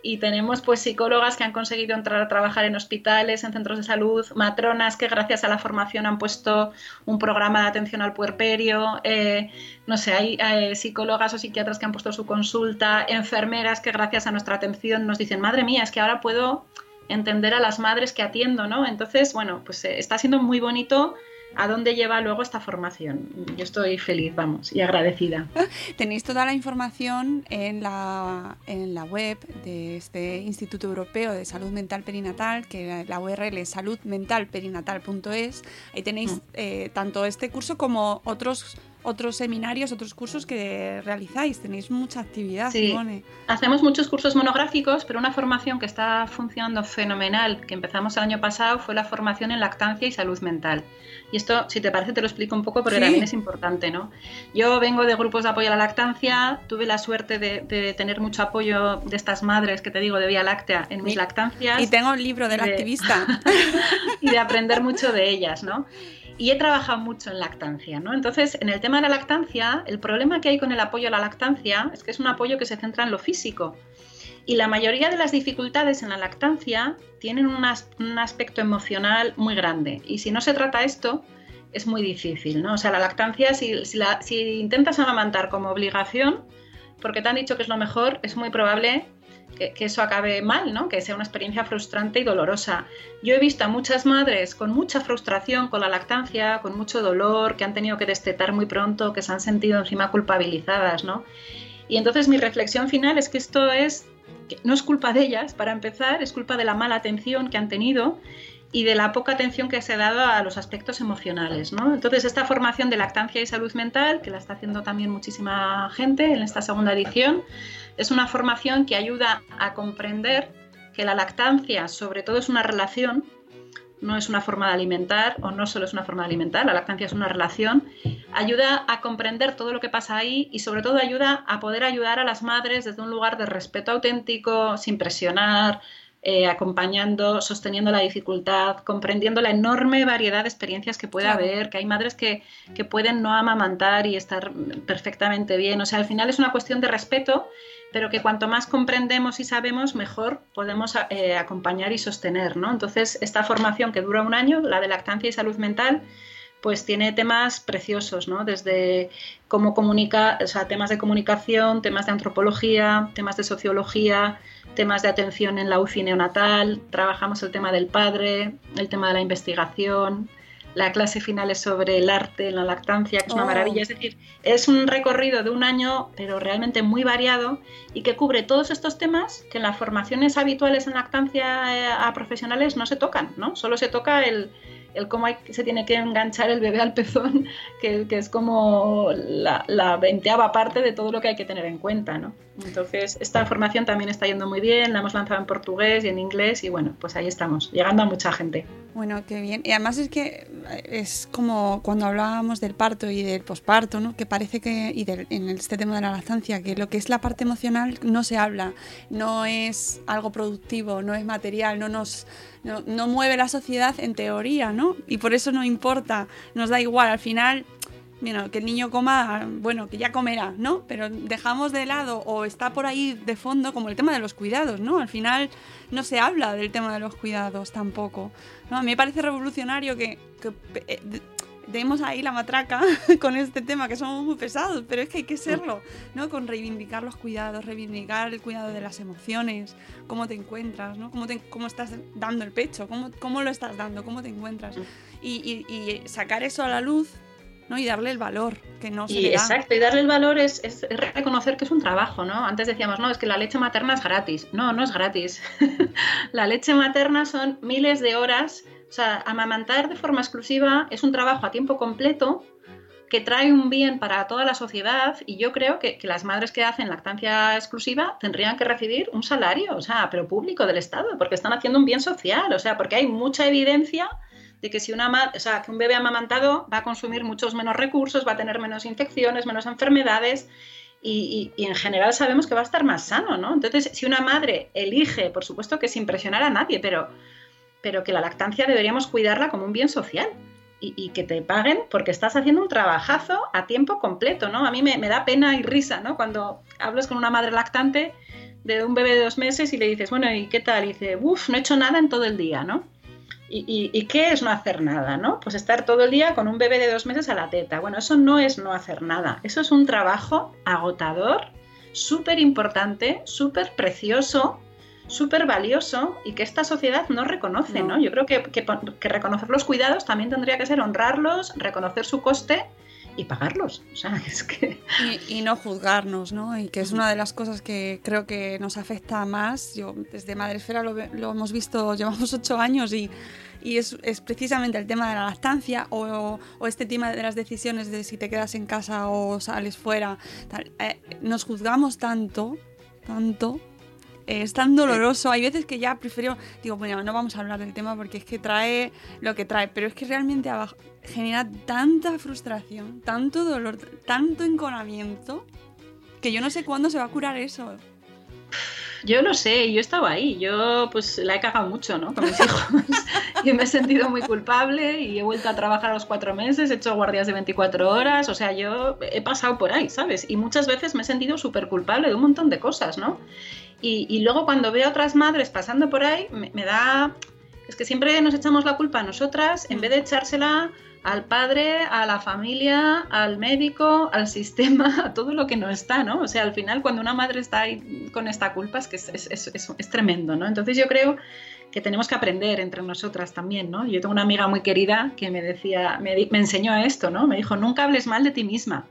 y tenemos pues psicólogas que han conseguido entrar a trabajar en hospitales, en centros de salud, matronas que gracias a la formación han puesto un programa de atención al puerperio, eh, no sé, hay, hay, psicólogas o psiquiatras que han puesto su consulta, enfermeras que gracias a nuestra atención nos dicen, madre mía, es que ahora puedo entender a las madres que atiendo, ¿no? Entonces, bueno, pues eh, está siendo muy bonito a dónde lleva luego esta formación. Yo estoy feliz, vamos, y agradecida. Tenéis toda la información en la, en la web de este Instituto Europeo de Salud Mental Perinatal, que la URL es saludmentalperinatal.es. Ahí tenéis mm. eh, tanto este curso como otros otros seminarios, otros cursos que realizáis. Tenéis mucha actividad, sí. Hacemos muchos cursos monográficos, pero una formación que está funcionando fenomenal, que empezamos el año pasado, fue la formación en lactancia y salud mental. Y esto, si te parece, te lo explico un poco porque también es importante, ¿no? Yo vengo de grupos de apoyo a la lactancia, tuve la suerte de, tener mucho apoyo de estas madres que te digo de Vía Láctea en mis lactancias. Y tengo el libro del activista. y de aprender mucho de ellas, ¿no? Y he trabajado mucho en lactancia, ¿no? Entonces, en el tema de la lactancia, el problema que hay con el apoyo a la lactancia es que es un apoyo que se centra en lo físico. Y la mayoría de las dificultades en la lactancia tienen un, aspecto emocional muy grande. Y si no se trata esto, es muy difícil, ¿no? O sea, la lactancia, si, si intentas amamantar como obligación, porque te han dicho que es lo mejor, es muy probable que, eso acabe mal, ¿no? que sea una experiencia frustrante y dolorosa. Yo he visto a muchas madres con mucha frustración con la lactancia, con mucho dolor, que han tenido que destetar muy pronto, que se han sentido encima culpabilizadas. ¿no? Y entonces mi reflexión final es que esto es, no es culpa de ellas, para empezar, es culpa de la mala atención que han tenido y de la poca atención que se ha dado a los aspectos emocionales. ¿no? Entonces, esta formación de lactancia y salud mental, que la está haciendo también muchísima gente en esta segunda edición, es una formación que ayuda a comprender que la lactancia sobre todo es una relación, no es una forma de alimentar o no solo es una forma de alimentar, la lactancia es una relación, ayuda a comprender todo lo que pasa ahí y sobre todo ayuda a poder ayudar a las madres desde un lugar de respeto auténtico, sin presionar, eh, acompañando, sosteniendo la dificultad, comprendiendo la enorme variedad de experiencias que puede haber, que hay madres que, que, pueden no amamantar y estar perfectamente bien. O sea, al final es una cuestión de respeto, pero que cuanto más comprendemos y sabemos, mejor podemos eh, acompañar y sostener. ¿no? Entonces, esta formación que dura un año, la de lactancia y salud mental, pues tiene temas preciosos, ¿no? Desde cómo comunica, o sea, temas de comunicación, temas de antropología, temas de sociología, temas de atención en la UCI neonatal, trabajamos el tema del padre, el tema de la investigación, la clase final es sobre el arte en la lactancia, que es una oh. maravilla. Es decir, es un recorrido de un año, pero realmente muy variado y que cubre todos estos temas que en las formaciones habituales en lactancia eh, a profesionales no se tocan, ¿no? Solo se toca el, el cómo se tiene que enganchar el bebé al pezón, que, es como la, la, veinteava parte de todo lo que hay que tener en cuenta, ¿no? Entonces, esta formación también está yendo muy bien, la hemos lanzado en portugués y en inglés y bueno, pues ahí estamos, llegando a mucha gente. Bueno, qué bien. Y además es que es como cuando hablábamos del parto y del posparto, ¿no? Que parece que, y en este tema de la lactancia, que lo que es la parte emocional no se habla, no es algo productivo, no es material, no nos no, mueve la sociedad en teoría, ¿no? Y por eso no importa, nos da igual, al final bueno, que el niño coma, bueno, que ya comerá, ¿no? Pero dejamos de lado o está por ahí de fondo como el tema de los cuidados, ¿no? Al final no se habla del tema de los cuidados tampoco. ¿no? A mí me parece revolucionario que, que eh, tenemos ahí la matraca con este tema, que somos muy pesados, pero es que hay que serlo, ¿no? Con reivindicar los cuidados, reivindicar el cuidado de las emociones, cómo te encuentras, ¿no? Cómo, te, cómo estás dando el pecho, cómo, cómo lo estás dando, cómo te encuentras. Y, y, sacar eso a la luz ¿no? y darle el valor que no se y le da. Exacto, y darle el valor es, es, reconocer que es un trabajo, ¿no? Antes decíamos, no, es que la leche materna es gratis. No, no es gratis. la leche materna son miles de horas o sea, amamantar de forma exclusiva es un trabajo a tiempo completo que trae un bien para toda la sociedad y yo creo que, las madres que hacen lactancia exclusiva tendrían que recibir un salario, o sea, pero público del Estado, porque están haciendo un bien social, o sea, porque hay mucha evidencia de que si una o sea, que un bebé amamantado va a consumir muchos menos recursos, va a tener menos infecciones, menos enfermedades y, y, en general sabemos que va a estar más sano, ¿no? Entonces, si una madre elige, por supuesto que sin presionar a nadie, pero pero que la lactancia deberíamos cuidarla como un bien social. Y, que te paguen porque estás haciendo un trabajazo a tiempo completo, ¿no? A mí me, da pena y risa, ¿no? Cuando hablas con una madre lactante de un bebé de dos meses y le dices, bueno, ¿y qué tal? Y dice, uff, no he hecho nada en todo el día, ¿no? ¿Y, y, qué es no hacer nada, no? Pues estar todo el día con un bebé de dos meses a la teta. Bueno, eso no es no hacer nada. Eso es un trabajo agotador, súper importante, súper precioso, súper valioso y que esta sociedad no reconoce, ¿no? Yo creo que, reconocer los cuidados también tendría que ser honrarlos, reconocer su coste y pagarlos. O sea, es que... Y, no juzgarnos, ¿no? Y que es una de las cosas que creo que nos afecta más. Yo desde Madresfera lo, lo hemos visto, llevamos ocho años y, y es, es, precisamente el tema de la lactancia o, o, este tema de las decisiones de si te quedas en casa o sales fuera. Eh, nos juzgamos tanto, tanto es tan doloroso. Hay veces que ya prefiero, digo, bueno, no vamos a hablar del tema porque es que trae lo que trae, pero es que realmente abajo genera tanta frustración, tanto dolor, tanto enconamiento, que yo no sé cuándo se va a curar eso. Yo lo sé, yo estaba ahí, yo pues la he cagado mucho, ¿no? Con mis hijos y me he sentido muy culpable y he vuelto a trabajar a los cuatro meses, he hecho guardias de 24 horas, o sea, yo he pasado por ahí, ¿sabes? Y muchas veces me he sentido súper culpable de un montón de cosas, ¿no? Y, luego cuando veo a otras madres pasando por ahí, me, da... Es que siempre nos echamos la culpa a nosotras en vez de echársela al padre, a la familia, al médico, al sistema, a todo lo que no está, ¿no? O sea, al final cuando una madre está ahí con esta culpa es que es, es, es, tremendo, ¿no? Entonces yo creo que tenemos que aprender entre nosotras también, ¿no? Yo tengo una amiga muy querida que me decía, me, me enseñó esto, ¿no? Me dijo, nunca hables mal de ti misma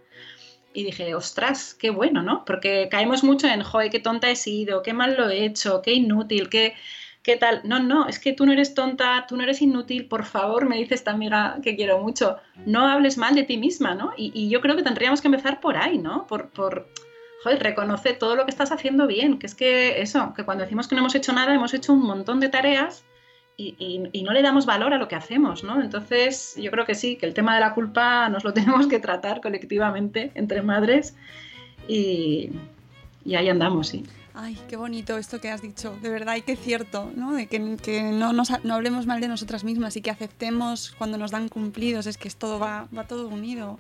y dije, ostras, qué bueno, ¿no? Porque caemos mucho en, joder, qué tonta he sido, qué mal lo he hecho, qué inútil, qué, ¿qué tal? No, no, es que tú no eres tonta, tú no eres inútil, por favor, me dice esta amiga que quiero mucho, no hables mal de ti misma, ¿no? Y, yo creo que tendríamos que empezar por ahí, ¿no? Por, por, joder, reconoce todo lo que estás haciendo bien, que es que eso, que cuando decimos que no hemos hecho nada, hemos hecho un montón de tareas y, no le damos valor a lo que hacemos, ¿no? Entonces, yo creo que sí, que el tema de la culpa nos lo tenemos que tratar colectivamente entre madres y, y ahí andamos, sí. Ay, qué bonito esto que has dicho, de verdad, y qué cierto, ¿no? De que, no, no, hablemos mal de nosotras mismas y que aceptemos cuando nos dan cumplidos, es que es todo va, va todo unido.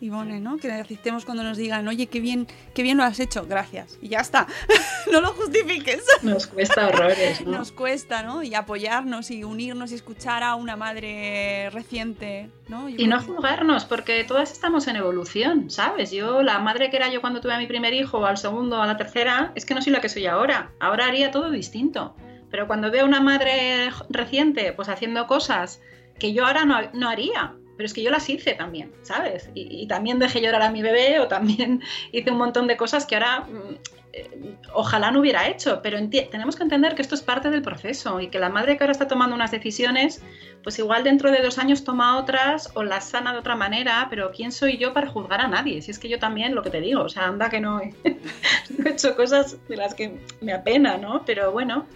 Ivone, ¿no? Que necesitemos cuando nos digan, oye, qué bien, qué bien lo has hecho, gracias. Y ya está. no lo justifiques. Nos cuesta horrores, ¿no? Nos cuesta, ¿no? Y apoyarnos y unirnos y escuchar a una madre reciente, ¿no? y no juzgarnos, porque todas estamos en evolución, ¿sabes? Yo, la madre que era yo cuando tuve a mi primer hijo, al segundo, a la tercera, es que no soy la que soy ahora. Ahora haría todo distinto. Pero cuando veo a una madre reciente, pues haciendo cosas que yo ahora no, no haría, pero es que yo las hice también, ¿sabes? Y, también dejé llorar a mi bebé o también hice un montón de cosas que ahora mm, eh, ojalá no hubiera hecho, pero tenemos que entender que esto es parte del proceso y que la madre que ahora está tomando unas decisiones, pues igual dentro de dos años toma otras o las sana de otra manera, pero ¿quién soy yo para juzgar a nadie? Si es que yo también, lo que te digo, o sea, anda que no he hecho cosas de las que me apena, ¿no? Pero bueno,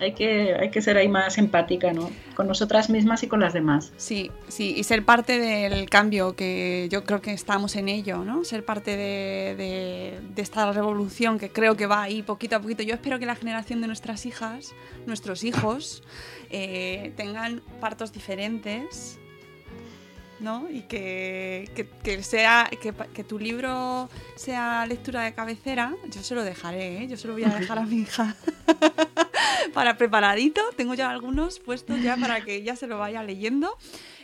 hay que, hay que ser ahí más empática, ¿no? Con nosotras mismas y con las demás. Sí, sí, y ser parte del cambio, que yo creo que estamos en ello, ¿no? Ser parte de, esta revolución que creo que va ahí poquito a poquito. Yo espero que la generación de nuestras hijas, nuestros hijos, eh, tengan partos diferentes, ¿no? Y que, sea que, tu libro sea lectura de cabecera, yo se lo dejaré, ¿eh? yo se lo voy a dejar a mi hija. para preparadito. Tengo ya algunos puestos ya para que ella se lo vaya leyendo.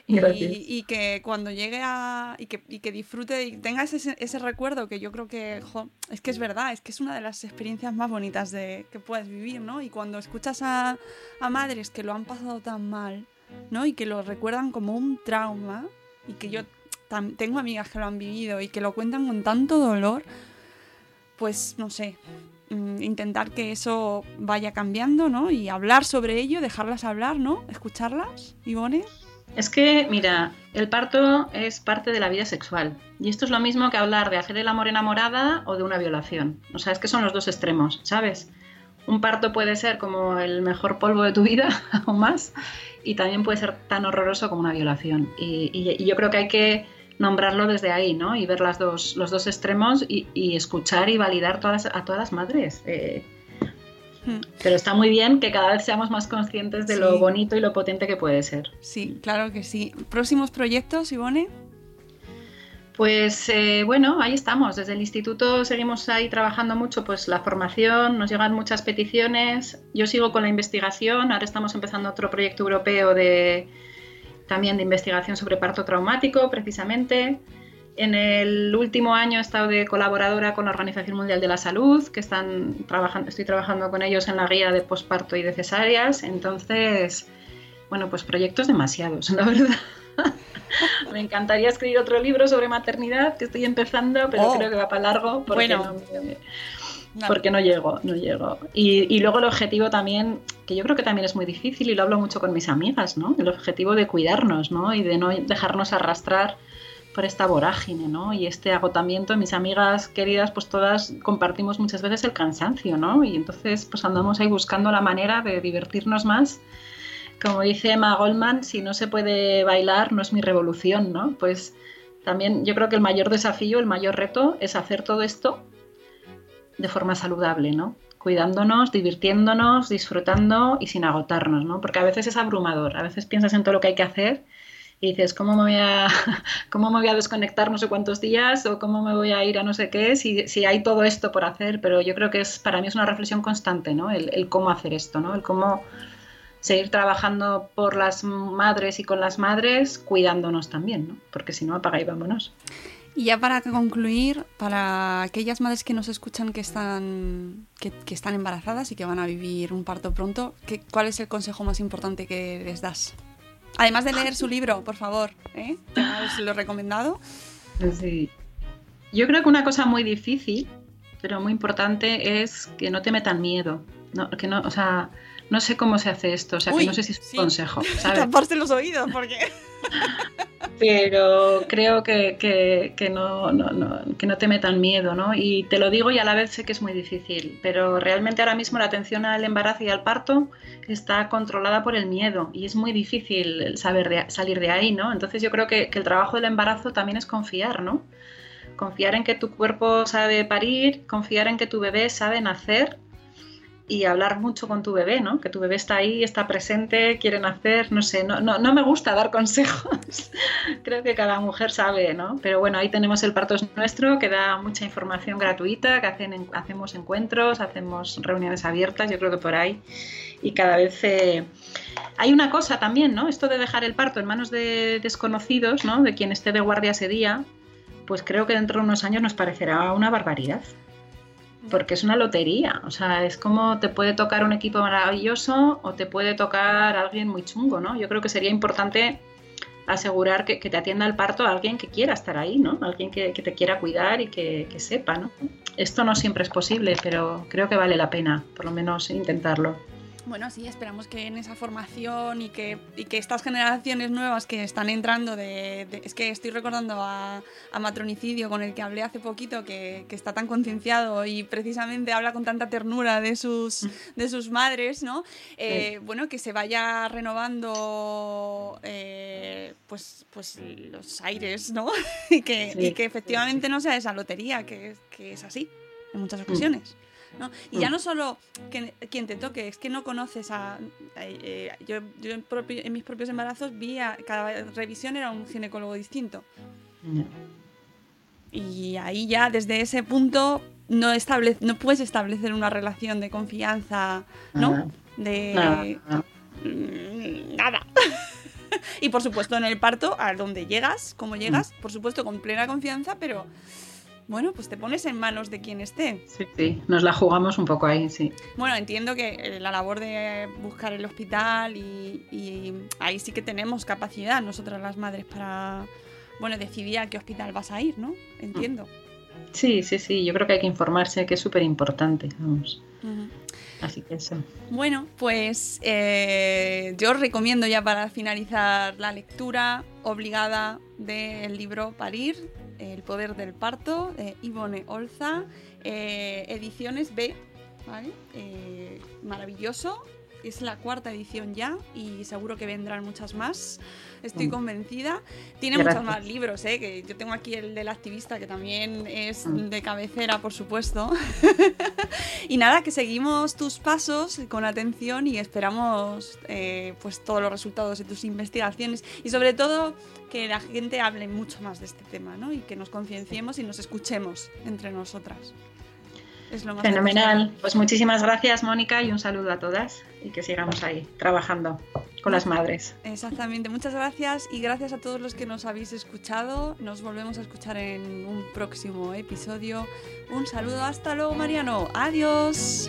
Y, que cuando llegue a. y que, y que disfrute y tenga ese, ese, recuerdo que yo creo que. es que es verdad, es que es una de las experiencias más bonitas de, que puedes vivir, ¿no? Y cuando escuchas a, a madres que lo han pasado tan mal, ¿no? Y que lo recuerdan como un trauma, y que yo tengo amigas que lo han vivido y que lo cuentan con tanto dolor, pues no sé, intentar que eso vaya cambiando, ¿no? Y hablar sobre ello, dejarlas hablar, ¿no? Escucharlas, Ivone. Es que, mira, el parto es parte de la vida sexual. Y esto es lo mismo que hablar de hacer el amor enamorada o de una violación. O sea, es que son los dos extremos, ¿sabes? Un parto puede ser como el mejor polvo de tu vida o más, y también puede ser tan horroroso como una violación. y yo creo que hay que nombrarlo desde ahí, ¿no? Y ver las dos, los dos extremos y, escuchar y validar todas, a todas las madres. Eh. Hmm. Pero está muy bien que cada vez seamos más conscientes de lo bonito y lo potente que puede ser. Sí, claro que sí. ¿Próximos proyectos, Ivone? Pues eh, bueno, ahí estamos. Desde el instituto seguimos ahí trabajando mucho, pues la formación, nos llegan muchas peticiones. Yo sigo con la investigación. Ahora estamos empezando otro proyecto europeo de, también de investigación sobre parto traumático, precisamente. En el último año he estado de colaboradora con la Organización Mundial de la Salud, que están trabajando, estoy trabajando con ellos en la guía de posparto y de cesáreas. Entonces, bueno, pues proyectos demasiados, la verdad. Me encantaría escribir otro libro sobre maternidad que estoy empezando, pero oh. creo que va para largo. bueno, porque no llego, no llego. Y, luego el objetivo también, que yo creo que también es muy difícil y lo hablo mucho con mis amigas, ¿no? El objetivo de cuidarnos, ¿no? Y de no dejarnos arrastrar por esta vorágine, ¿no? Y este agotamiento, mis amigas queridas, pues todas compartimos muchas veces el cansancio, ¿no? Y entonces pues andamos ahí buscando la manera de divertirnos más. Como dice Emma Goldman, si no se puede bailar, no es mi revolución, ¿no? Pues también yo creo que el mayor desafío, el mayor reto es hacer todo esto de forma saludable, ¿no? Cuidándonos, divirtiéndonos, disfrutando y sin agotarnos, ¿no? Porque a veces es abrumador, a veces piensas en todo lo que hay que hacer y dices, ¿cómo me voy a, cómo me voy a desconectar no sé cuántos días o cómo me voy a ir a no sé qué si, si hay todo esto por hacer? Pero yo creo que es para mí es una reflexión constante, ¿no? El, cómo hacer esto, ¿no? El cómo seguir trabajando por las madres y con las madres, cuidándonos también, ¿no? Porque si no, apaga y vámonos. Y ya para concluir, para aquellas madres que nos escuchan que están, que, están embarazadas y que van a vivir un parto pronto, ¿qué, ¿cuál es el consejo más importante que les das? Además de leer su libro, por favor, ¿eh? ¿Os lo recomendado? Sí. Yo creo que una cosa muy difícil, pero muy importante, es que no te metan miedo. No, que no, o sea, No sé cómo se hace esto, o sea, que no sé si es un consejo. ¿sabes? Taparse los oídos, porque. Pero creo que, que, no, no, no, que no te metan miedo, ¿no? Y te lo digo y a la vez sé que es muy difícil, pero realmente ahora mismo la atención al embarazo y al parto está controlada por el miedo y es muy difícil saber salir de ahí, ¿no? Entonces yo creo que, que el trabajo del embarazo también es confiar, ¿no? Confiar en que tu cuerpo sabe parir, confiar en que tu bebé sabe nacer y hablar mucho con tu bebé, ¿no? Que tu bebé está ahí, está presente, quiere nacer, no sé, no, no, no me gusta dar consejos. Creo que cada mujer sabe, ¿no? Pero bueno, ahí tenemos el Parto Nuestro, que da mucha información gratuita, que hacen, hacemos encuentros, hacemos reuniones abiertas, yo creo que por ahí. Y cada vez... Eh, hay una cosa también, ¿no? Esto de dejar el parto en manos de desconocidos, ¿no? De quien esté de guardia ese día, pues creo que dentro de unos años nos parecerá una barbaridad porque es una lotería. O sea, es como te puede tocar un equipo maravilloso o te puede tocar alguien muy chungo, ¿no? Yo creo que sería importante asegurar que, te atienda el parto a alguien que quiera estar ahí, ¿no? Alguien que, te quiera cuidar y que, que, sepa, ¿no? Esto no siempre es posible, pero creo que vale la pena, por lo menos, intentarlo. Bueno, sí, esperamos que en esa formación y que, que estas generaciones nuevas que están entrando de... es que estoy recordando a, Matronicidio con el que hablé hace poquito, que, está tan concienciado y precisamente habla con tanta ternura de sus, de sus madres, ¿no? Eh, bueno, que se vaya renovando eh, pues, pues los aires, ¿no? y, que, y que efectivamente no sea esa lotería, que, que es así en muchas ocasiones. Y ya mm. no solo que, quien te toque, es que no conoces a... Eh, yo, en, mis propios embarazos vi a cada revisión era un ginecólogo distinto. Y ahí ya desde ese punto no, establece, no puedes establecer una relación de confianza, ¿no? De... Nada. Mm, y por supuesto en el parto, a donde llegas, como llegas, mm. por supuesto con plena confianza, pero bueno, pues te pones en manos de quien esté. Sí, sí, nos la jugamos un poco ahí, sí. Bueno, entiendo que eh, la labor de buscar el hospital y, ahí sí que tenemos capacidad nosotras las madres para, bueno, decidir a qué hospital vas a ir, ¿no? Entiendo. Sí, sí, sí, yo creo que hay que informarse, que es súper importante, vamos. Así que eso. Bueno, pues eh, yo recomiendo ya para finalizar la lectura obligada del libro Parir el poder del parto de Ivone Olza, eh, ediciones B, eh, maravilloso. Es la cuarta edición ya y seguro que vendrán muchas más. Estoy mm. convencida. Tiene muchos más libros, ¿eh? que yo tengo aquí el del activista, que también es mm. de cabecera, por supuesto. y nada, que seguimos tus pasos con atención y esperamos eh, pues todos los resultados de tus investigaciones y sobre todo que la gente hable mucho más de este tema ¿no? y que nos concienciemos y nos escuchemos entre nosotras. Fenomenal. Pues muchísimas gracias, Mónica, y un saludo a todas y que sigamos ahí trabajando con las madres. Exactamente. Muchas gracias y gracias a todos los que nos habéis escuchado. Nos volvemos a escuchar en un próximo episodio. Un saludo. Hasta luego, Mariano. Adiós.